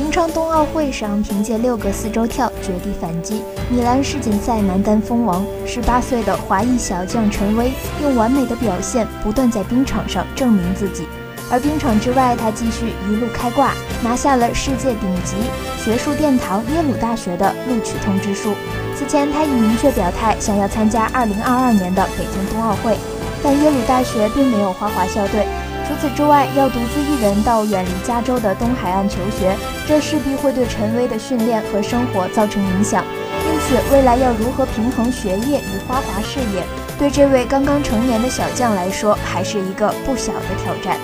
平昌冬奥会上，凭借六个四周跳绝地反击，米兰世锦赛男单封王。十八岁的华裔小将陈威用完美的表现，不断在冰场上证明自己。而冰场之外，他继续一路开挂，拿下了世界顶级学术殿堂耶鲁大学的录取通知书。此前，他已明确表态想要参加二零二二年的北京冬奥会，但耶鲁大学并没有花滑校队。除此之外，要独自一人到远离加州的东海岸求学，这势必会对陈威的训练和生活造成影响。因此，未来要如何平衡学业与花滑事业，对这位刚刚成年的小将来说，还是一个不小的挑战。